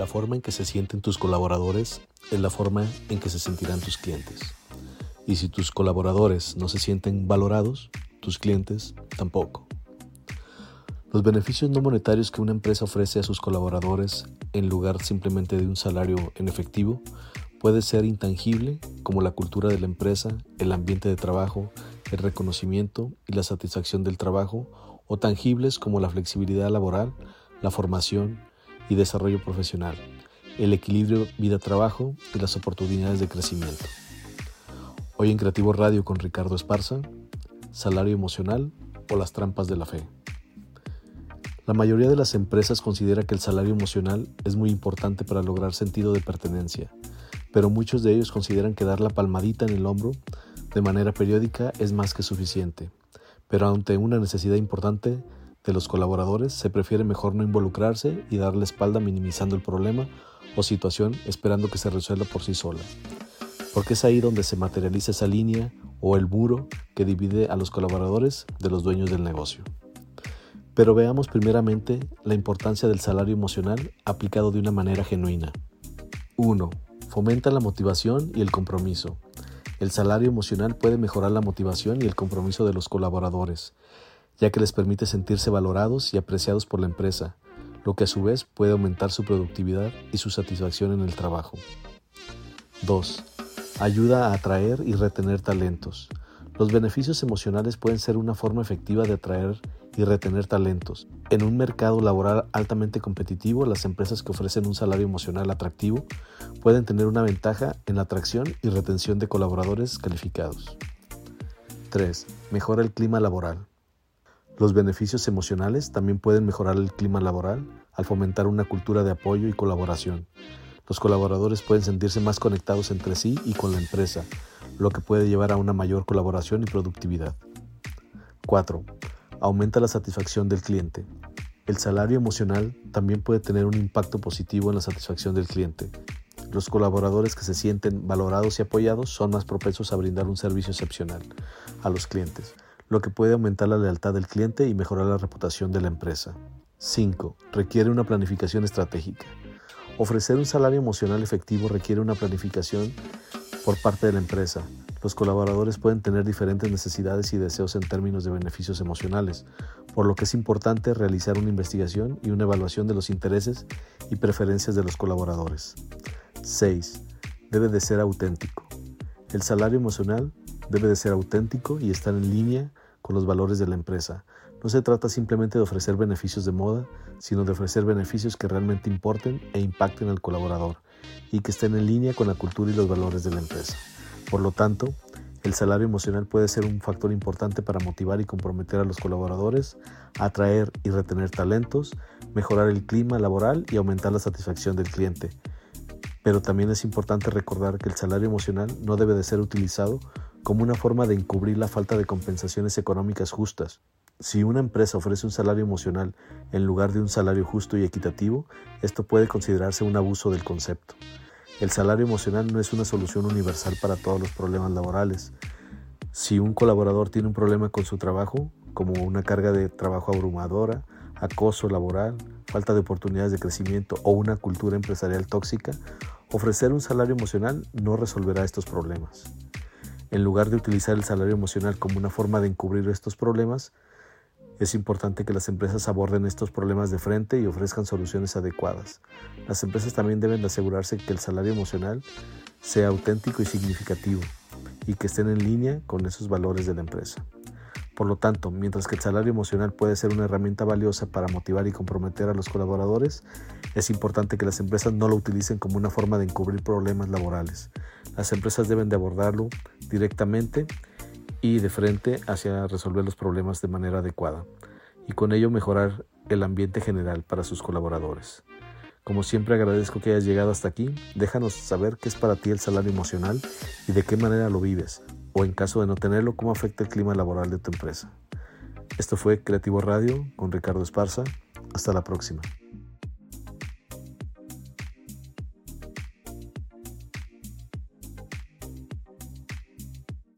La forma en que se sienten tus colaboradores es la forma en que se sentirán tus clientes. Y si tus colaboradores no se sienten valorados, tus clientes tampoco. Los beneficios no monetarios que una empresa ofrece a sus colaboradores en lugar simplemente de un salario en efectivo puede ser intangible como la cultura de la empresa, el ambiente de trabajo, el reconocimiento y la satisfacción del trabajo o tangibles como la flexibilidad laboral, la formación y desarrollo profesional, el equilibrio vida-trabajo y las oportunidades de crecimiento. Hoy en Creativo Radio con Ricardo Esparza, salario emocional o las trampas de la fe. La mayoría de las empresas considera que el salario emocional es muy importante para lograr sentido de pertenencia, pero muchos de ellos consideran que dar la palmadita en el hombro de manera periódica es más que suficiente. Pero ante una necesidad importante de los colaboradores, se prefiere mejor no involucrarse y dar la espalda minimizando el problema o situación esperando que se resuelva por sí sola. Porque es ahí donde se materializa esa línea o el muro que divide a los colaboradores de los dueños del negocio. Pero veamos primeramente la importancia del salario emocional aplicado de una manera genuina. 1. Fomenta la motivación y el compromiso. El salario emocional puede mejorar la motivación y el compromiso de los colaboradores, ya que les permite sentirse valorados y apreciados por la empresa, lo que a su vez puede aumentar su productividad y su satisfacción en el trabajo. 2. Ayuda a atraer y retener talentos. Los beneficios emocionales pueden ser una forma efectiva de atraer y retener talentos. En un mercado laboral altamente competitivo, las empresas que ofrecen un salario emocional atractivo pueden tener una ventaja en la atracción y retención de colaboradores calificados. 3. Mejora el clima laboral. Los beneficios emocionales también pueden mejorar el clima laboral al fomentar una cultura de apoyo y colaboración. Los colaboradores pueden sentirse más conectados entre sí y con la empresa, lo que puede llevar a una mayor colaboración y productividad. 4. Aumenta la satisfacción del cliente. El salario emocional también puede tener un impacto positivo en la satisfacción del cliente. Los colaboradores que se sienten valorados y apoyados son más propensos a brindar un servicio excepcional a los clientes, lo que puede aumentar la lealtad del cliente y mejorar la reputación de la empresa. 5. Requiere una planificación estratégica. Ofrecer un salario emocional efectivo requiere una planificación por parte de la empresa. Los colaboradores pueden tener diferentes necesidades y deseos en términos de beneficios emocionales, por lo que es importante realizar una investigación y una evaluación de los intereses y preferencias de los colaboradores. 6. Debe de ser auténtico. El salario emocional debe de ser auténtico y estar en línea con los valores de la empresa. No se trata simplemente de ofrecer beneficios de moda, sino de ofrecer beneficios que realmente importen e impacten al colaborador y que estén en línea con la cultura y los valores de la empresa. Por lo tanto, el salario emocional puede ser un factor importante para motivar y comprometer a los colaboradores, atraer y retener talentos, mejorar el clima laboral y aumentar la satisfacción del cliente. Pero también es importante recordar que el salario emocional no debe de ser utilizado como una forma de encubrir la falta de compensaciones económicas justas. Si una empresa ofrece un salario emocional en lugar de un salario justo y equitativo, esto puede considerarse un abuso del concepto. El salario emocional no es una solución universal para todos los problemas laborales. Si un colaborador tiene un problema con su trabajo, como una carga de trabajo abrumadora, acoso laboral, falta de oportunidades de crecimiento o una cultura empresarial tóxica, ofrecer un salario emocional no resolverá estos problemas. En lugar de utilizar el salario emocional como una forma de encubrir estos problemas, es importante que las empresas aborden estos problemas de frente y ofrezcan soluciones adecuadas. Las empresas también deben de asegurarse que el salario emocional sea auténtico y significativo y que estén en línea con esos valores de la empresa. Por lo tanto, mientras que el salario emocional puede ser una herramienta valiosa para motivar y comprometer a los colaboradores, es importante que las empresas no lo utilicen como una forma de encubrir problemas laborales. Las empresas deben de abordarlo directamente y de frente hacia resolver los problemas de manera adecuada y con ello mejorar el ambiente general para sus colaboradores. Como siempre agradezco que hayas llegado hasta aquí, déjanos saber qué es para ti el salario emocional y de qué manera lo vives, o en caso de no tenerlo, cómo afecta el clima laboral de tu empresa. Esto fue Creativo Radio con Ricardo Esparza. Hasta la próxima.